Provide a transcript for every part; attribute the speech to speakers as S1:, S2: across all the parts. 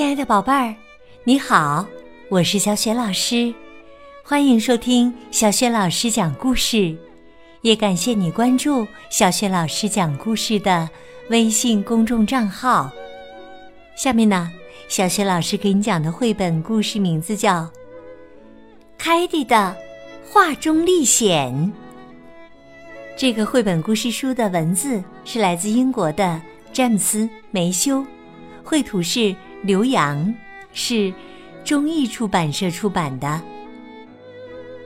S1: 亲爱的宝贝儿，你好，我是小雪老师，欢迎收听小雪老师讲故事，也感谢你关注小雪老师讲故事的微信公众账号。下面呢，小雪老师给你讲的绘本故事名字叫《凯蒂的画中历险》。这个绘本故事书的文字是来自英国的詹姆斯·梅修，绘图是。刘洋是中译出版社出版的。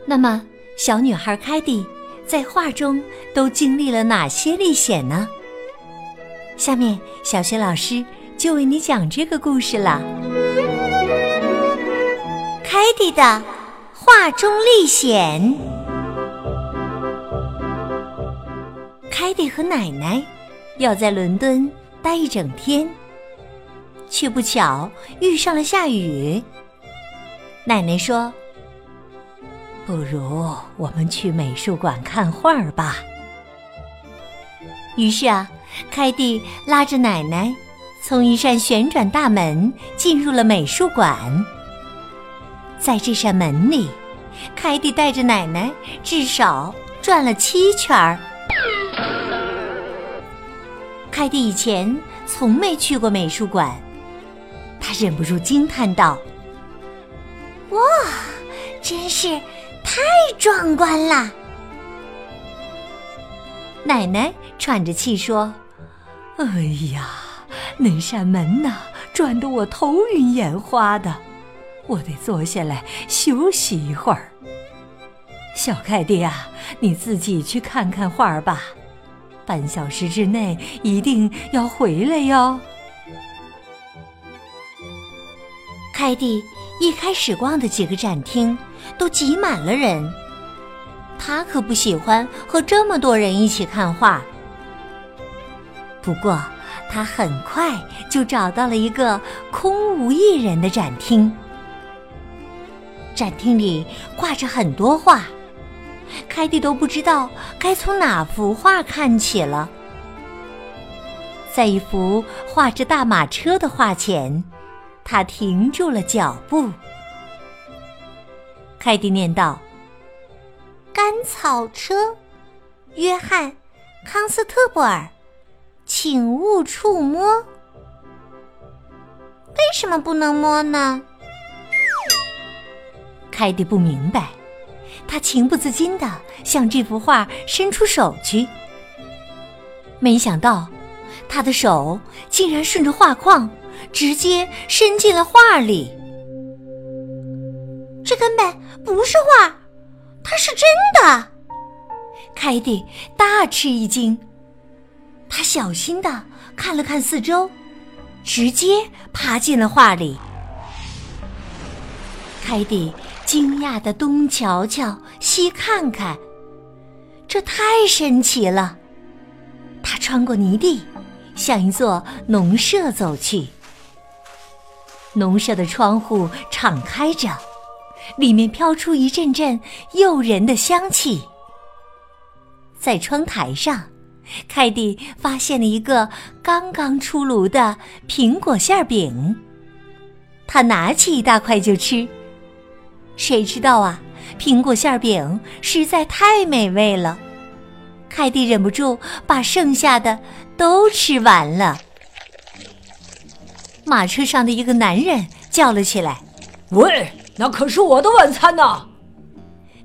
S1: 那么，小女孩凯蒂在画中都经历了哪些历险呢？下面，小学老师就为你讲这个故事了。凯蒂的画中历险。凯蒂和奶奶要在伦敦待一整天。却不巧遇上了下雨。奶奶说：“不如我们去美术馆看画儿吧。”于是啊，凯蒂拉着奶奶，从一扇旋转大门进入了美术馆。在这扇门里，凯蒂带着奶奶至少转了七圈儿。凯蒂以前从没去过美术馆。他忍不住惊叹道：“哇，真是太壮观了！”奶奶喘着气说：“哎呀，那扇门呐，转得我头晕眼花的，我得坐下来休息一会儿。”小凯蒂啊，你自己去看看画吧，半小时之内一定要回来哟。凯蒂一开始逛的几个展厅都挤满了人，他可不喜欢和这么多人一起看画。不过，他很快就找到了一个空无一人的展厅。展厅里挂着很多画，凯蒂都不知道该从哪幅画看起了。在一幅画着大马车的画前。他停住了脚步。凯蒂念道：“甘草车，约翰·康斯特布尔，请勿触摸。为什么不能摸呢？”凯蒂不明白，他情不自禁的向这幅画伸出手去，没想到，他的手竟然顺着画框。直接伸进了画里，这根本不是画，它是真的。凯蒂大吃一惊，他小心的看了看四周，直接爬进了画里。凯蒂惊讶的东瞧瞧西看看，这太神奇了。他穿过泥地，向一座农舍走去。农舍的窗户敞开着，里面飘出一阵阵诱人的香气。在窗台上，凯蒂发现了一个刚刚出炉的苹果馅饼，他拿起一大块就吃。谁知道啊，苹果馅饼实在太美味了，凯蒂忍不住把剩下的都吃完了。马车上的一个男人叫了起来：“
S2: 喂，那可是我的晚餐呢！”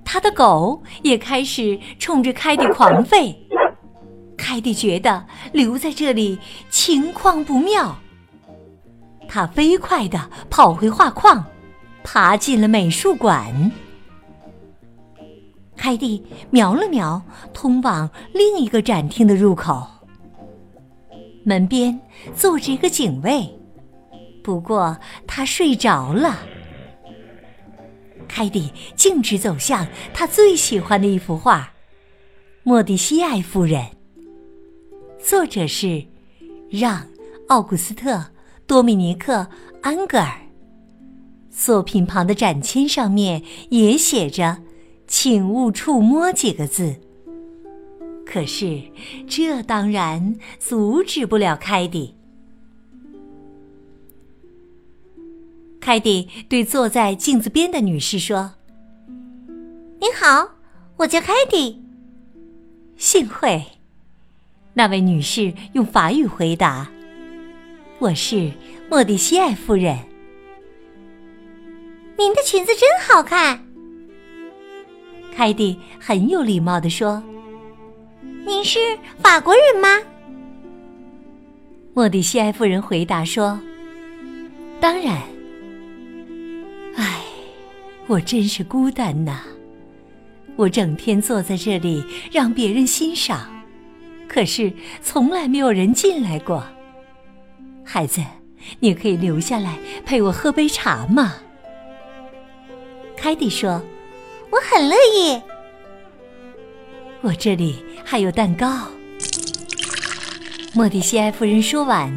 S1: 他的狗也开始冲着凯蒂狂吠。凯蒂觉得留在这里情况不妙，他飞快的跑回画框，爬进了美术馆。凯蒂瞄了瞄通往另一个展厅的入口，门边坐着一个警卫。不过他睡着了。凯蒂径直走向他最喜欢的一幅画，《莫蒂西埃夫人》。作者是让·奥古斯特·多米尼克·安格尔。作品旁的展签上面也写着“请勿触摸”几个字。可是这当然阻止不了凯蒂。凯蒂对坐在镜子边的女士说：“
S3: 您好，我叫凯蒂。”
S1: 幸会。那位女士用法语回答：“我是莫蒂西埃夫人。”
S3: 您的裙子真好看。
S1: 凯蒂很有礼貌地说：“
S3: 您是法国人吗？”
S1: 莫蒂西埃夫人回答说：“当然。”我真是孤单呐！我整天坐在这里让别人欣赏。可是从来没有人进来过。孩子，你可以留下来陪我喝杯茶吗？凯蒂说：“
S3: 我很乐意。”
S1: 我这里还有蛋糕。莫蒂西埃夫人说完，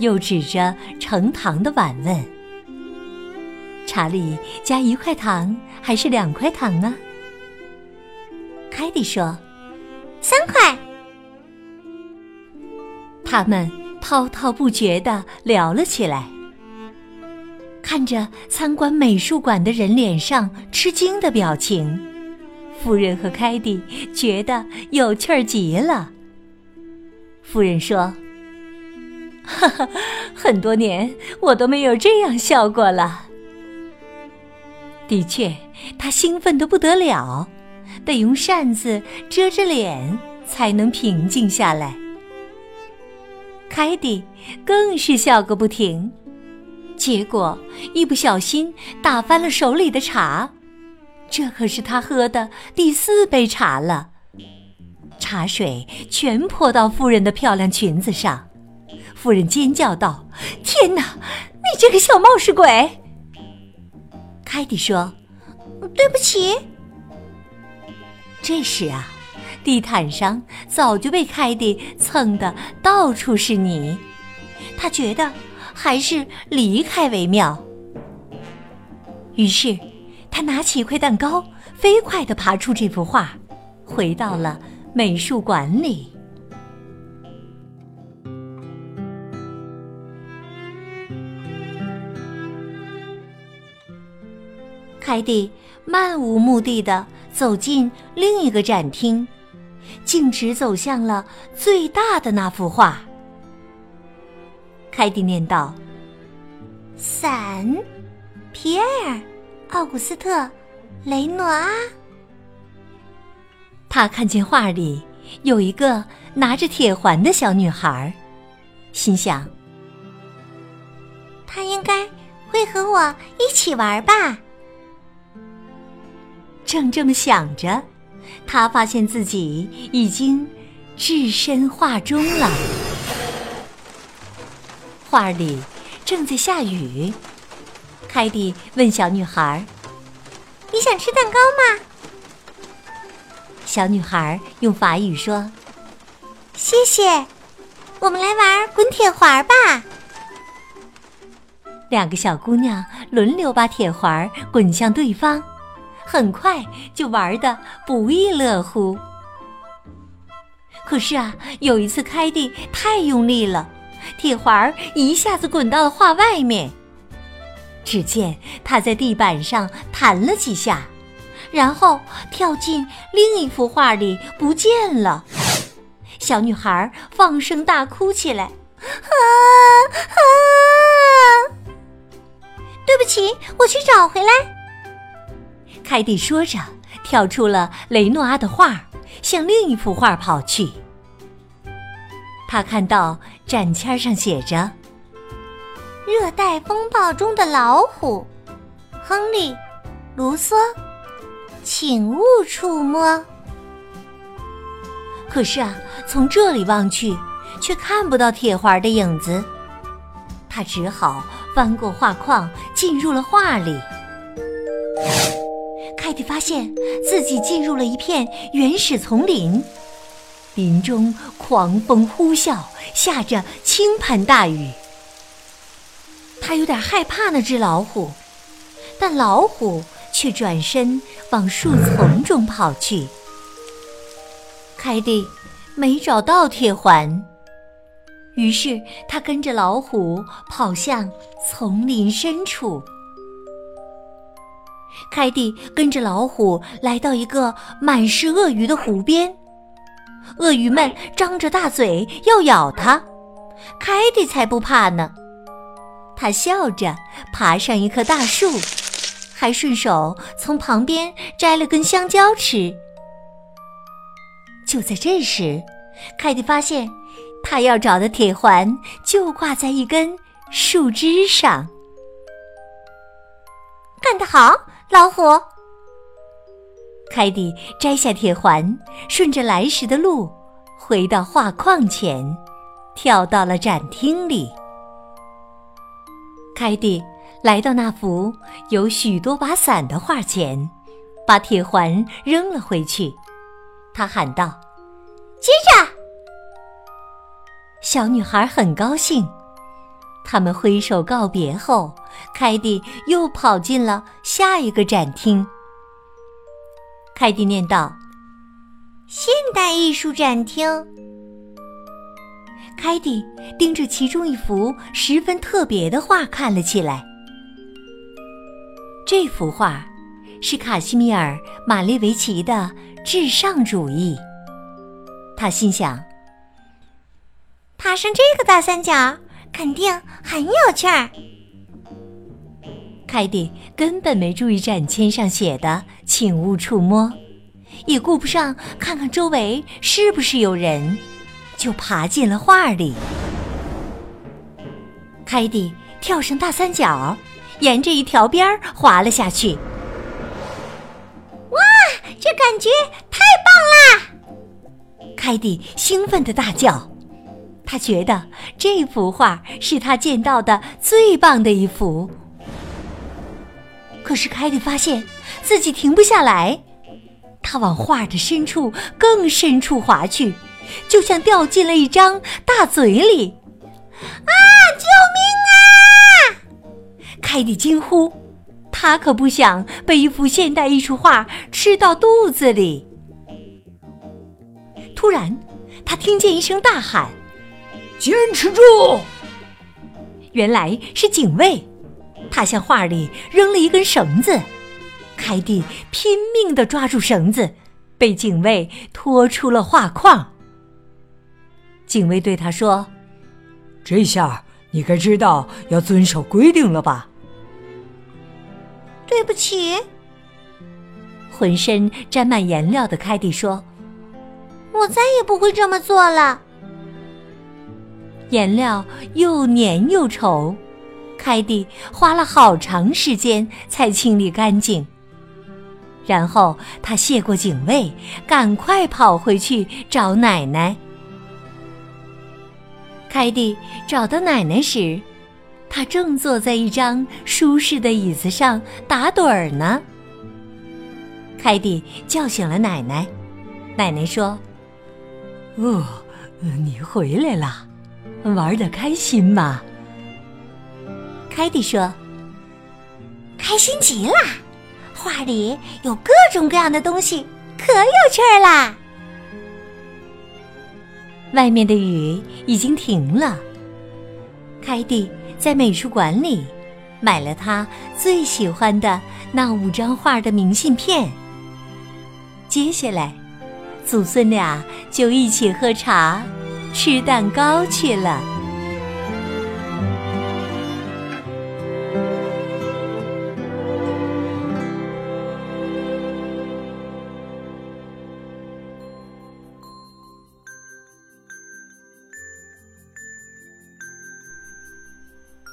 S1: 又指着盛糖的碗问：“茶里加一块糖还是两块糖呢？”凯蒂说：“
S3: 三块。”
S1: 他们滔滔不绝的聊了起来，看着参观美术馆的人脸上吃惊的表情，夫人和凯蒂觉得有趣儿极了。夫人说：“哈哈，很多年我都没有这样笑过了。”的确，他兴奋得不得了，得用扇子遮着脸才能平静下来。凯蒂更是笑个不停，结果一不小心打翻了手里的茶，这可是他喝的第四杯茶了。茶水全泼到夫人的漂亮裙子上，夫人尖叫道：“天哪，你这个小冒失鬼！”凯蒂说：“
S3: 对不起。”
S1: 这时啊。地毯上早就被凯蒂蹭得到处是泥，他觉得还是离开为妙。于是，他拿起一块蛋糕，飞快地爬出这幅画，回到了美术馆里。凯蒂漫无目的地走进另一个展厅。径直走向了最大的那幅画。凯蒂念道：“
S3: 伞，皮埃尔，奥古斯特，雷诺阿。”
S1: 他看见画里有一个拿着铁环的小女孩，心想：“
S3: 她应该会和我一起玩吧。”
S1: 正这么想着。他发现自己已经置身画中了。画里正在下雨。凯蒂问小女孩：“
S3: 你想吃蛋糕吗？”
S1: 小女孩用法语说：“
S3: 谢谢。”我们来玩滚铁环吧。
S1: 两个小姑娘轮流把铁环滚向对方。很快就玩的不亦乐乎。可是啊，有一次开蒂太用力了，铁环一下子滚到了画外面。只见他在地板上弹了几下，然后跳进另一幅画里不见了。小女孩放声大哭起来：“啊
S3: 啊！对不起，我去找回来。”
S1: 凯蒂说着，跳出了雷诺阿的画，向另一幅画跑去。他看到展签上写着：“
S3: 热带风暴中的老虎，亨利·卢梭，请勿触摸。”
S1: 可是啊，从这里望去，却看不到铁环的影子。他只好翻过画框，进入了画里。凯蒂发现自己进入了一片原始丛林，林中狂风呼啸，下着倾盆大雨。他有点害怕那只老虎，但老虎却转身往树丛中跑去。凯蒂没找到铁环，于是他跟着老虎跑向丛林深处。凯蒂跟着老虎来到一个满是鳄鱼的湖边，鳄鱼们张着大嘴要咬它，凯蒂才不怕呢。他笑着爬上一棵大树，还顺手从旁边摘了根香蕉吃。就在这时，凯蒂发现他要找的铁环就挂在一根树枝上。
S3: 干得好！老虎，
S1: 凯蒂摘下铁环，顺着来时的路回到画框前，跳到了展厅里。凯蒂来到那幅有许多把伞的画前，把铁环扔了回去。他喊道：“
S3: 接着！”
S1: 小女孩很高兴。他们挥手告别后，凯蒂又跑进了下一个展厅。凯蒂念道：“
S3: 现代艺术展厅。”
S1: 凯蒂盯着其中一幅十分特别的画看了起来。这幅画是卡西米尔·马列维奇的《至上主义》。他心想：“
S3: 爬上这个大三角。”肯定很有趣儿。
S1: 凯蒂根本没注意展签上写的“请勿触摸”，也顾不上看看周围是不是有人，就爬进了画里。凯蒂跳上大三角，沿着一条边儿滑了下去。
S3: 哇，这感觉太棒啦！
S1: 凯蒂兴奋的大叫。他觉得这幅画是他见到的最棒的一幅。可是凯蒂发现自己停不下来，他往画的深处更深处滑去，就像掉进了一张大嘴里。
S3: 啊！救命啊！
S1: 凯蒂惊呼，他可不想被一幅现代艺术画吃到肚子里。突然，他听见一声大喊。
S2: 坚持住！
S1: 原来是警卫，他向画里扔了一根绳子。凯蒂拼命的抓住绳子，被警卫拖出了画框。警卫对他说：“
S2: 这下你该知道要遵守规定了吧？”
S3: 对不起，
S1: 浑身沾满颜料的凯蒂说：“
S3: 我再也不会这么做了。”
S1: 颜料又黏又稠，凯蒂花了好长时间才清理干净。然后他谢过警卫，赶快跑回去找奶奶。凯蒂找到奶奶时，她正坐在一张舒适的椅子上打盹儿呢。凯蒂叫醒了奶奶，奶奶说：“
S2: 哦，你回来了。”玩的开心吗？
S1: 凯蒂说：“
S3: 开心极了，画里有各种各样的东西，可有趣儿啦。”
S1: 外面的雨已经停了。凯蒂在美术馆里买了他最喜欢的那五张画的明信片。接下来，祖孙俩就一起喝茶。吃蛋糕去了。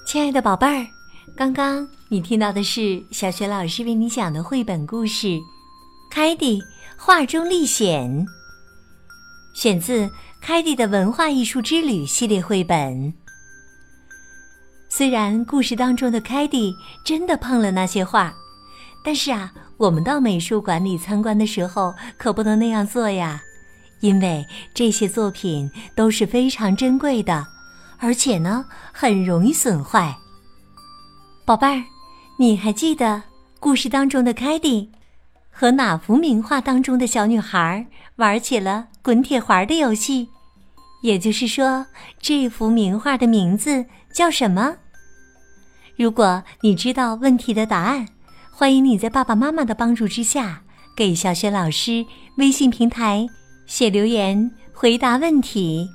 S1: 亲爱的宝贝儿，刚刚你听到的是小学老师为你讲的绘本故事《凯蒂画中历险》，选自。凯蒂的文化艺术之旅系列绘本。虽然故事当中的凯蒂真的碰了那些画，但是啊，我们到美术馆里参观的时候可不能那样做呀，因为这些作品都是非常珍贵的，而且呢，很容易损坏。宝贝儿，你还记得故事当中的凯蒂和哪幅名画当中的小女孩玩起了滚铁环的游戏？也就是说，这幅名画的名字叫什么？如果你知道问题的答案，欢迎你在爸爸妈妈的帮助之下，给小雪老师微信平台写留言回答问题。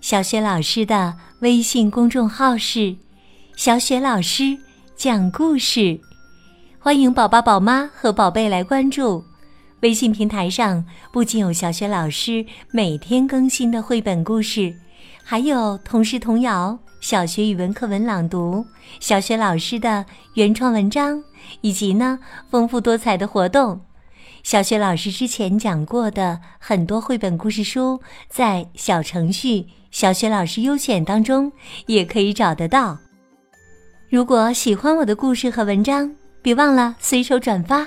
S1: 小雪老师的微信公众号是“小雪老师讲故事”，欢迎宝宝、宝妈和宝贝来关注。微信平台上不仅有小雪老师每天更新的绘本故事，还有童诗童谣。小学语文课文朗读，小学老师的原创文章，以及呢丰富多彩的活动。小学老师之前讲过的很多绘本故事书，在小程序“小学老师优选”当中也可以找得到。如果喜欢我的故事和文章，别忘了随手转发，